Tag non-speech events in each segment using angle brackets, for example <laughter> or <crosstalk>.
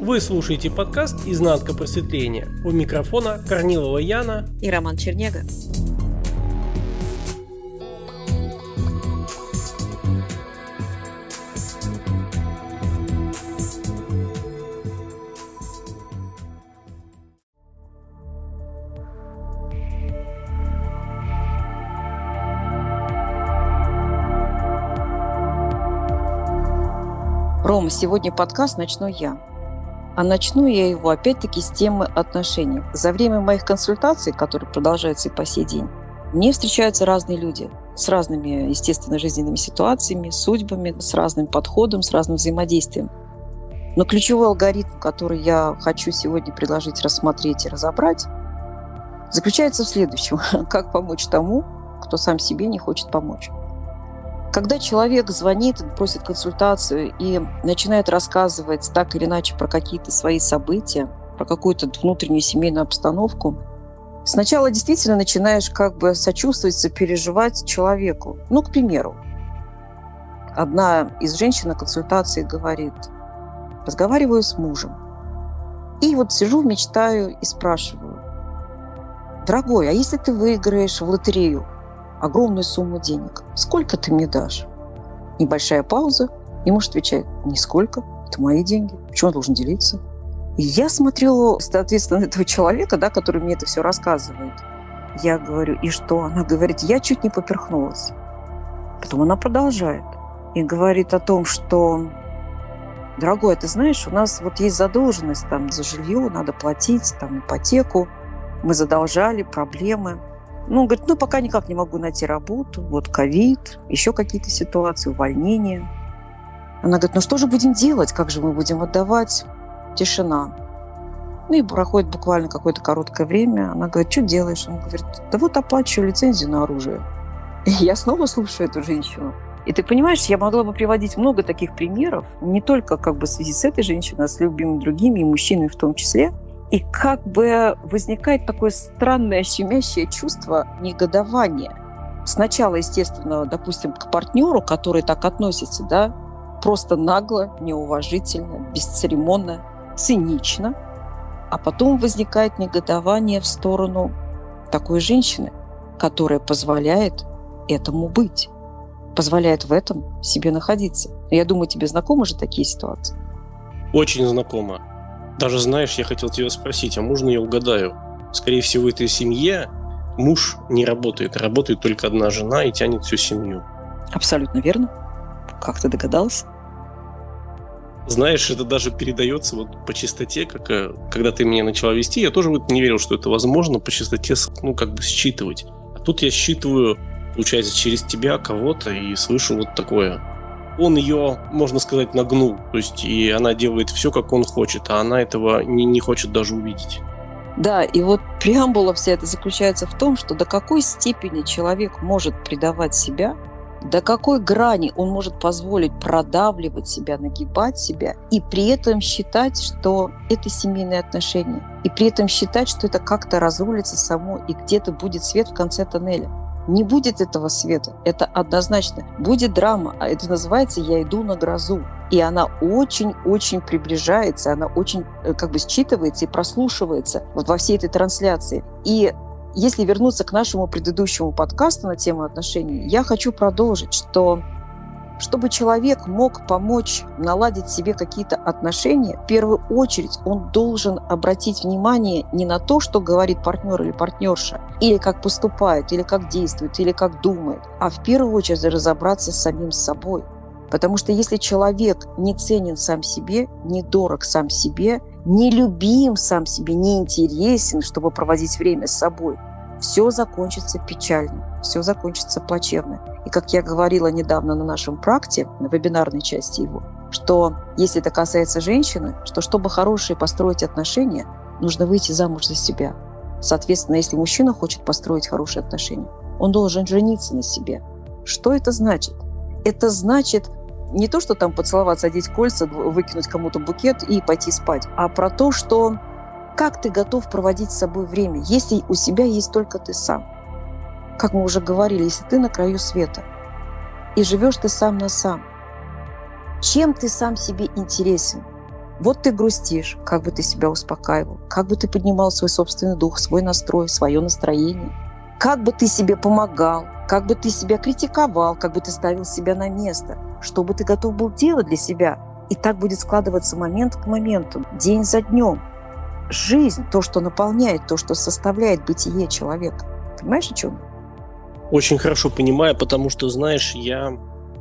Вы слушаете подкаст «Изнанка просветления». У микрофона Корнилова Яна и Роман Чернега. Рома, сегодня подкаст начну я. А начну я его опять-таки с темы отношений. За время моих консультаций, которые продолжаются и по сей день, мне встречаются разные люди с разными, естественно, жизненными ситуациями, судьбами, с разным подходом, с разным взаимодействием. Но ключевой алгоритм, который я хочу сегодня предложить рассмотреть и разобрать, заключается в следующем. <laughs> Как помочь тому, кто сам себе не хочет помочь. Когда человек звонит, просит консультацию и начинает рассказывать так или иначе про какие-то свои события, про какую-то внутреннюю семейную обстановку, сначала действительно начинаешь как бы сочувствовать, сопереживать человеку. Ну, к примеру, одна из женщин на консультации говорит, разговариваю с мужем. И вот сижу, мечтаю и спрашиваю, дорогой, а если ты выиграешь в лотерею, огромную сумму денег. Сколько ты мне дашь? Небольшая пауза, и муж отвечает, нисколько, это мои деньги, почему я должен делиться? И я смотрю, соответственно, этого человека, да, который мне это все рассказывает. Я говорю, и что? Она говорит, я чуть не поперхнулась. Потом она продолжает и говорит о том, что дорогой, ты знаешь, у нас вот есть задолженность там за жилье, надо платить, там ипотеку, мы задолжали, проблемы. Ну, он говорит, ну, пока никак не могу найти работу, вот ковид, еще какие-то ситуации, увольнение. Она говорит, ну что же будем делать, как же мы будем отдавать? Тишина. Ну и проходит буквально какое-то короткое время. Она говорит, что делаешь? Он говорит, да вот оплачиваю лицензию на оружие. И я снова слушаю эту женщину. И ты понимаешь, я могла бы приводить много таких примеров, не только как бы в связи с этой женщиной, а с любыми другими, и мужчинами в том числе – и как бы возникает такое странное щемящее чувство негодования. Сначала, естественно, допустим, к партнеру, который так относится, да, просто нагло, неуважительно, бесцеремонно, цинично. А потом возникает негодование в сторону такой женщины, которая позволяет этому быть, позволяет в этом себе находиться. Я думаю, тебе знакомы же такие ситуации? Очень знакомо. Даже знаешь, я хотел тебя спросить, а можно я угадаю? Скорее всего, в этой семье муж не работает, работает только одна жена и тянет всю семью. Абсолютно верно. Как ты догадался? Знаешь, это даже передается вот по чистоте, как э, когда ты меня начала вести, я тоже вот не верил, что это возможно по чистоте, ну, как бы считывать. А тут я считываю, получается, через тебя кого-то и слышу вот такое он ее, можно сказать, нагнул. То есть и она делает все, как он хочет, а она этого не, не хочет даже увидеть. Да, и вот преамбула вся это заключается в том, что до какой степени человек может предавать себя, до какой грани он может позволить продавливать себя, нагибать себя, и при этом считать, что это семейные отношения, и при этом считать, что это как-то разрулится само, и где-то будет свет в конце тоннеля. Не будет этого света, это однозначно. Будет драма, а это называется «Я иду на грозу». И она очень-очень приближается, она очень э, как бы считывается и прослушивается вот во всей этой трансляции. И если вернуться к нашему предыдущему подкасту на тему отношений, я хочу продолжить, что чтобы человек мог помочь наладить себе какие-то отношения, в первую очередь он должен обратить внимание не на то, что говорит партнер или партнерша, или как поступает, или как действует, или как думает, а в первую очередь разобраться с самим собой. Потому что если человек не ценен сам себе, не дорог сам себе, не любим сам себе, не интересен, чтобы проводить время с собой, все закончится печально, все закончится плачевно. И как я говорила недавно на нашем практе, на вебинарной части его, что если это касается женщины, что чтобы хорошие построить отношения, нужно выйти замуж за себя. Соответственно, если мужчина хочет построить хорошие отношения, он должен жениться на себе. Что это значит? Это значит не то, что там поцеловаться, одеть кольца, выкинуть кому-то букет и пойти спать, а про то, что как ты готов проводить с собой время, если у себя есть только ты сам как мы уже говорили, если ты на краю света и живешь ты сам на сам, чем ты сам себе интересен? Вот ты грустишь, как бы ты себя успокаивал, как бы ты поднимал свой собственный дух, свой настрой, свое настроение, как бы ты себе помогал, как бы ты себя критиковал, как бы ты ставил себя на место, что бы ты готов был делать для себя. И так будет складываться момент к моменту, день за днем. Жизнь, то, что наполняет, то, что составляет бытие человека. Понимаешь, о чем? Очень хорошо понимаю, потому что, знаешь, я...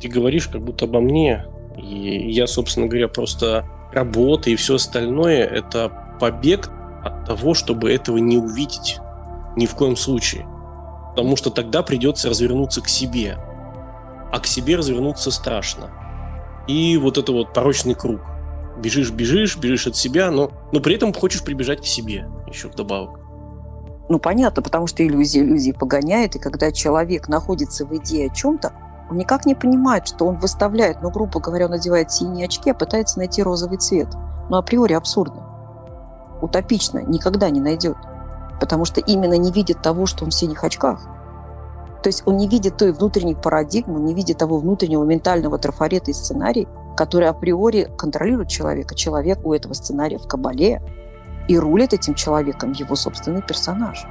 Ты говоришь как будто обо мне, и я, собственно говоря, просто работа и все остальное – это побег от того, чтобы этого не увидеть ни в коем случае. Потому что тогда придется развернуться к себе. А к себе развернуться страшно. И вот это вот порочный круг. Бежишь, бежишь, бежишь от себя, но, но при этом хочешь прибежать к себе еще вдобавок. Ну, понятно, потому что иллюзии иллюзии погоняет, и когда человек находится в идее о чем-то, он никак не понимает, что он выставляет, ну, грубо говоря, он надевает синие очки, а пытается найти розовый цвет. Но априори абсурдно. Утопично, никогда не найдет. Потому что именно не видит того, что он в синих очках. То есть он не видит той внутренней парадигмы, не видит того внутреннего ментального трафарета и сценарий, который априори контролирует человека. Человек у этого сценария в кабале, и рулит этим человеком его собственный персонаж.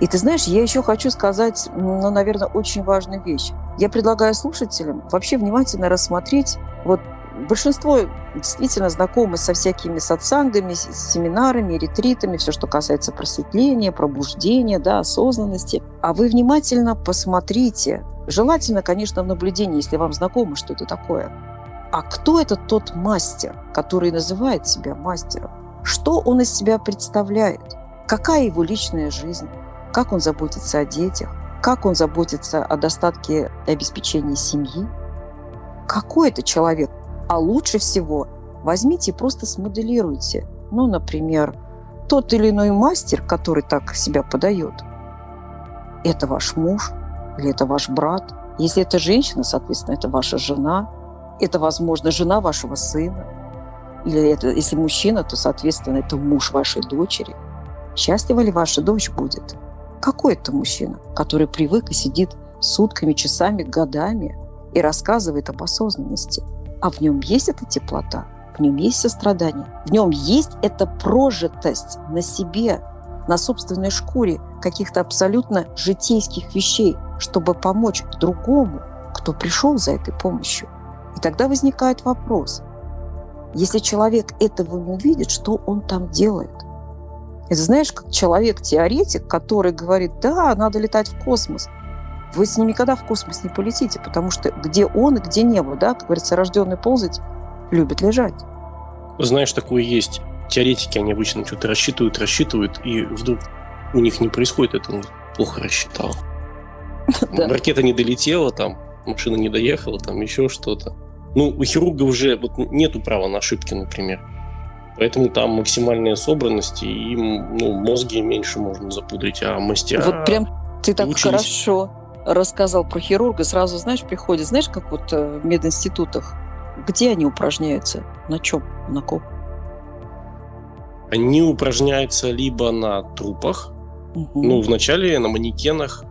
И ты знаешь, я еще хочу сказать, ну, наверное, очень важную вещь. Я предлагаю слушателям вообще внимательно рассмотреть вот Большинство действительно знакомы со всякими сатсангами, семинарами, ретритами, все, что касается просветления, пробуждения, да, осознанности. А вы внимательно посмотрите, желательно, конечно, в наблюдении, если вам знакомо, что это такое. А кто это тот мастер, который называет себя мастером? Что он из себя представляет? Какая его личная жизнь? Как он заботится о детях? Как он заботится о достатке и обеспечении семьи? Какой это человек? А лучше всего возьмите и просто смоделируйте. Ну, например, тот или иной мастер, который так себя подает, это ваш муж или это ваш брат. Если это женщина, соответственно, это ваша жена. Это, возможно, жена вашего сына. Или это, если мужчина, то, соответственно, это муж вашей дочери. Счастлива ли ваша дочь будет? Какой это мужчина, который привык и сидит сутками, часами, годами и рассказывает об осознанности – а в нем есть эта теплота, в нем есть сострадание, в нем есть эта прожитость на себе, на собственной шкуре каких-то абсолютно житейских вещей, чтобы помочь другому, кто пришел за этой помощью. И тогда возникает вопрос, если человек этого не увидит, что он там делает? Это знаешь, как человек-теоретик, который говорит, да, надо летать в космос – вы с ним никогда в космос не полетите, потому что где он и где небо, да, как говорится, рожденный ползать любит лежать. Знаешь, такое есть. Теоретики, они обычно что-то рассчитывают, рассчитывают, и вдруг у них не происходит это, он плохо рассчитал. <laughs> Ракета не долетела, там, машина не доехала, там еще что-то. Ну, у хирурга уже вот нету права на ошибки, например. Поэтому там максимальная собранность, и им ну, мозги меньше можно запудрить, а мастера... Вот прям ты так учились. хорошо рассказал про хирурга, сразу, знаешь, приходит, знаешь, как вот э, в мединститутах, где они упражняются? На чем? На ком? Они упражняются либо на трупах, угу. ну, вначале на манекенах.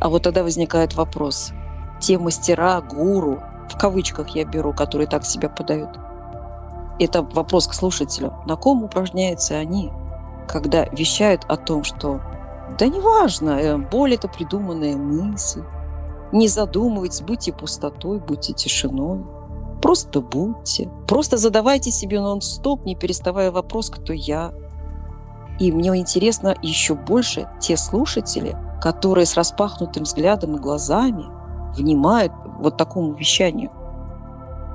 А вот тогда возникает вопрос. Те мастера, гуру, в кавычках я беру, которые так себя подают, это вопрос к слушателю. На ком упражняются они, когда вещают о том, что да неважно, э, боль – это придуманная мысль. Не задумывайтесь, будьте пустотой, будьте тишиной. Просто будьте. Просто задавайте себе нон-стоп, не переставая вопрос, кто я. И мне интересно еще больше те слушатели, которые с распахнутым взглядом и глазами внимают вот такому вещанию.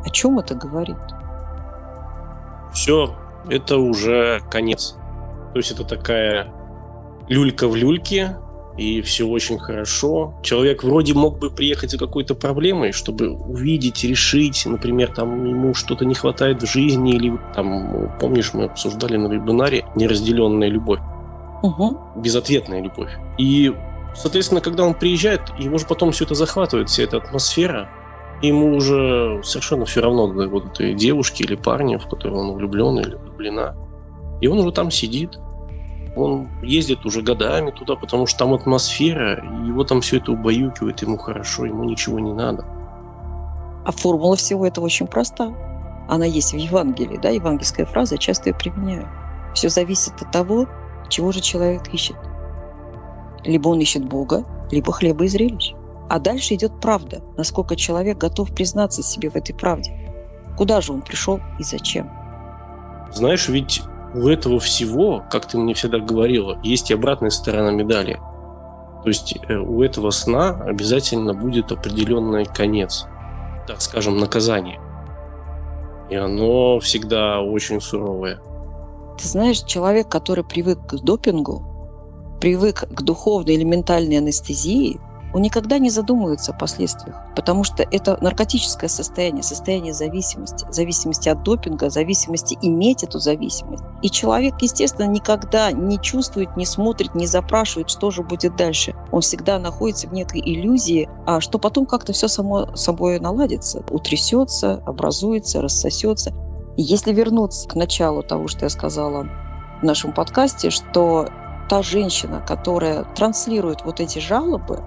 О чем это говорит? Все, это уже конец. То есть это такая люлька в люльке, и все очень хорошо. Человек вроде мог бы приехать за какой-то проблемой, чтобы увидеть, решить, например, там ему что-то не хватает в жизни, или там, помнишь, мы обсуждали на вебинаре неразделенная любовь, угу. безответная любовь. И, соответственно, когда он приезжает, его же потом все это захватывает, вся эта атмосфера, ему уже совершенно все равно до вот этой девушки или парня, в которого он влюблен или влюблена. И он уже там сидит, он ездит уже годами туда, потому что там атмосфера, его там все это убаюкивает, ему хорошо, ему ничего не надо. А формула всего этого очень проста. Она есть в Евангелии, да, евангельская фраза, я часто ее применяю. Все зависит от того, чего же человек ищет. Либо он ищет Бога, либо хлеба и зрелищ. А дальше идет правда, насколько человек готов признаться себе в этой правде. Куда же он пришел и зачем? Знаешь, ведь у этого всего, как ты мне всегда говорила, есть и обратная сторона медали. То есть э, у этого сна обязательно будет определенный конец, так скажем, наказание. И оно всегда очень суровое. Ты знаешь, человек, который привык к допингу, привык к духовной или ментальной анестезии, он никогда не задумывается о последствиях, потому что это наркотическое состояние, состояние зависимости, зависимости от допинга, зависимости иметь эту зависимость. И человек, естественно, никогда не чувствует, не смотрит, не запрашивает, что же будет дальше. Он всегда находится в некой иллюзии, а что потом как-то все само собой наладится, утрясется, образуется, рассосется. Если вернуться к началу того, что я сказала в нашем подкасте, что та женщина, которая транслирует вот эти жалобы,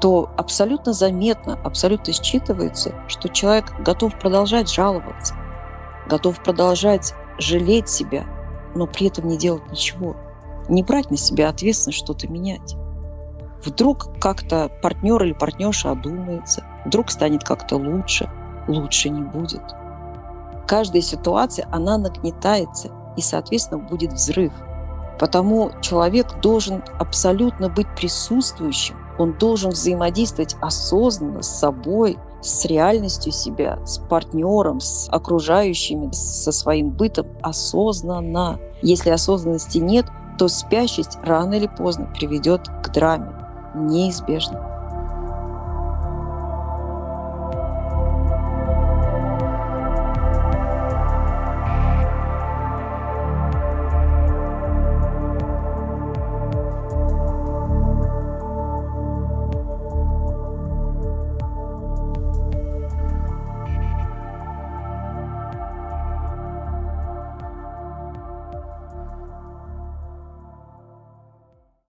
то абсолютно заметно, абсолютно считывается, что человек готов продолжать жаловаться, готов продолжать жалеть себя, но при этом не делать ничего, не брать на себя ответственность что-то менять. Вдруг как-то партнер или партнерша одумается, вдруг станет как-то лучше, лучше не будет. Каждая ситуация, она нагнетается, и, соответственно, будет взрыв. Потому человек должен абсолютно быть присутствующим он должен взаимодействовать осознанно с собой, с реальностью себя, с партнером, с окружающими, со своим бытом осознанно. Если осознанности нет, то спящесть рано или поздно приведет к драме. Неизбежно.